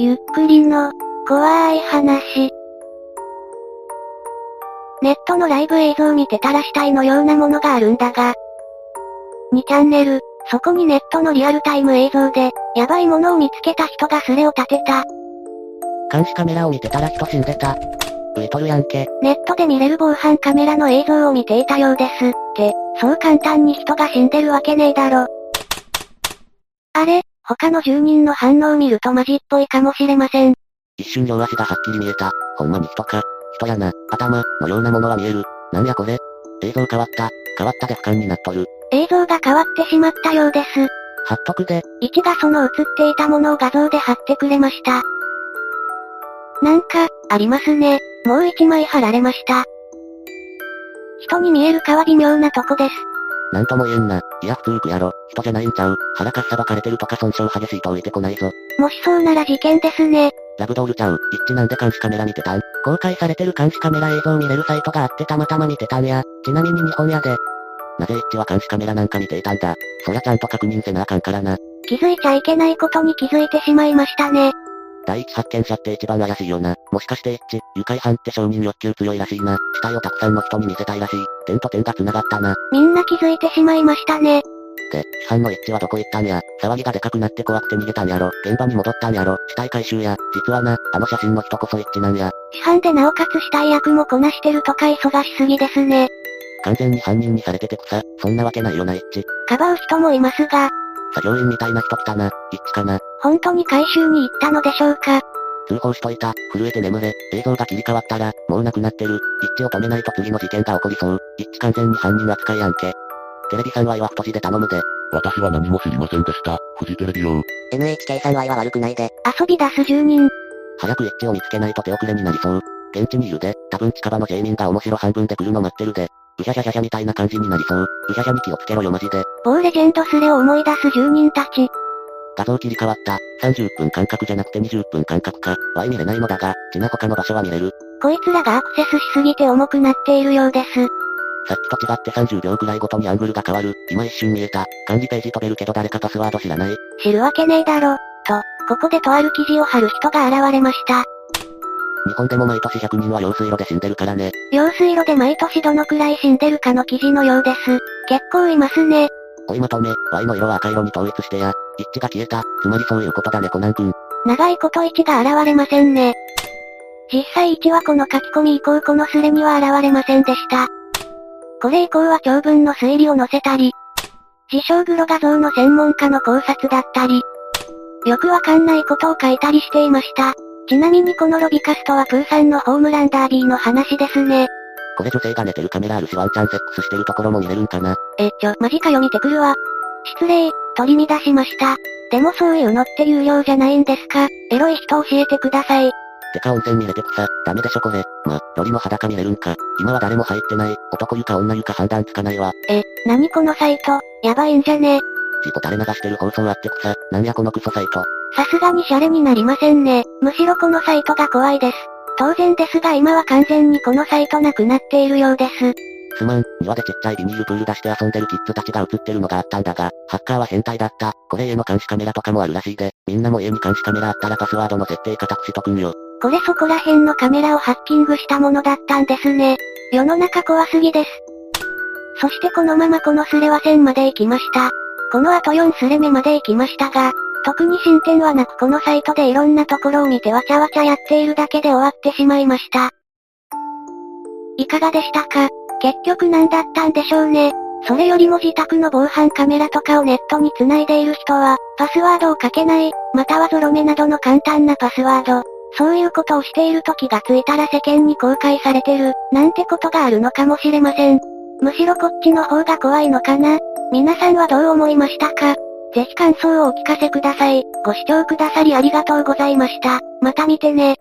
ゆっくりの、怖い話。ネットのライブ映像見てたら死体のようなものがあるんだが。2チャンネル、そこにネットのリアルタイム映像で、やばいものを見つけた人がスレを立てた。監視カメラを見てたら人死んでた。浮いとるやんけ。ネットで見れる防犯カメラの映像を見ていたようです。って、そう簡単に人が死んでるわけねえだろ。あれ、他の住人の反応を見るとマジっぽいかもしれません。一瞬両足がはっきり見えた。ほんまに人か。人やな、頭、のようなものは見える。なんやこれ。映像変わった。変わったで俯瞰になっとる。映像が変わってしまったようです。貼っとくで。1がその映っていたものを画像で貼ってくれました。なんか、ありますね。もう1枚貼られました。人に見えるかは微妙なとこです。なんとも言えんな。いや普通くやろ。人じゃないんちゃう。腹かっさばかれてるとか損傷激しいと置いてこないぞ。もしそうなら事件ですね。ラブドールちゃう。一致なんで監視カメラ見てたん公開されてる監視カメラ映像見れるサイトがあってたまたま見てたんや。ちなみに日本やで。なぜ一致は監視カメラなんか見ていたんだ。そりゃちゃんと確認せなあかんからな。気づいちゃいけないことに気づいてしまいましたね。第一発見者って一番怪しいよな。もしかして一致、愉快犯って承認欲求強いらしいな。死体をたくさんの人に見せたいらしい。点と点が繋がったな。みんな気づいてしまいましたね。で、批判の一致はどこ行ったんや。騒ぎがでかくなって怖くて逃げたんやろ。現場に戻ったんやろ。死体回収や。実はな、あの写真の人こそ一致なんや。批判でなおかつ死体役もこなしてるとか忙しすぎですね。完全に犯人にされてて草。そんなわけないよな一致。かばう人もいますが。作業員みたいな人来たな。一致かな。本当に回収に行ったのでしょうか？通報しといた。震えて眠れ。映像が切り替わったら、もうなくなってる。一致を止めないと次の事件が起こりそう。一致完全に犯人扱いやんけ。テレビさんはは太字で頼むで。私は何も知りませんでした。フジテレビ用。NHK さんはは悪くないで。遊び出す住人。早く一致を見つけないと手遅れになりそう。現地にいるで、多分近場の住民が面白半分で来るの待ってるで。うひゃひゃひゃみたいな感じになりそう。うひゃひゃに気をつけろよマジで。某レジェンドスレを思い出す住人たち。画像切り替わった。30分間隔じゃなくて20分間隔か。Y 見れないのだが、ちな他の場所は見れる。こいつらがアクセスしすぎて重くなっているようです。さっきと違って30秒くらいごとにアングルが変わる。今一瞬見えた。管理ページ飛べるけど誰かパスワード知らない知るわけねえだろ。と、ここでとある記事を貼る人が現れました。日本でも毎年100人は用水路で死んでるからね。用水路で毎年どのくらい死んでるかの記事のようです。結構いますね。追いまとめ、Y の色は赤色に統一してや。一致が消えた。つまりそういうことだねコナン君。長いこと1が現れませんね。実際1はこの書き込み以降このスレには現れませんでした。これ以降は長文の推理を載せたり、自称グロ画像の専門家の考察だったり、よくわかんないことを書いたりしていました。ちなみにこのロビカストはプーさんのホームランダービーの話ですね。これ女性が寝てるカメラあるしワンチャンセックスしてるところも見れるんかな？え、ちょ、マジかよ見てくるわ。失礼、取り乱しました。でもそういうのって有料じゃないんですか？エロい人教えてください。てか温泉見れて草、ダメでしょこれ。ま、ロリの裸見れるんか。今は誰も入ってない。男湯か女湯か判断つかないわ。え、なにこのサイト、やばいんじゃね？事故垂れ流してる放送あって草、なんやこのクソサイト。さすがにシャレになりませんね。むしろこのサイトが怖いです。当然ですが今は完全にこのサイトなくなっているようです。すまん、庭でちっちゃいビニールプール出して遊んでるキッズたちが映ってるのがあったんだが、ハッカーは変態だった。これ家の監視カメラとかもあるらしいで、みんなも家に監視カメラあったらパスワードの設定固くしとくんよ。これそこら辺のカメラをハッキングしたものだったんですね。世の中怖すぎです。そしてこのままこのスレは1000まで行きました。この後4スレ目まで行きましたが、特に進展はなくこのサイトでいろんなところを見てわちゃわちゃやっているだけで終わってしまいました。いかがでしたか？結局何だったんでしょうね。それよりも自宅の防犯カメラとかをネットに繋いでいる人は、パスワードを書けない、またはゾロ目などの簡単なパスワード、そういうことをしている時がついたら世間に公開されてる、なんてことがあるのかもしれません。むしろこっちの方が怖いのかな？皆さんはどう思いましたか？ぜひ感想をお聞かせください。ご視聴くださりありがとうございました。また見てね。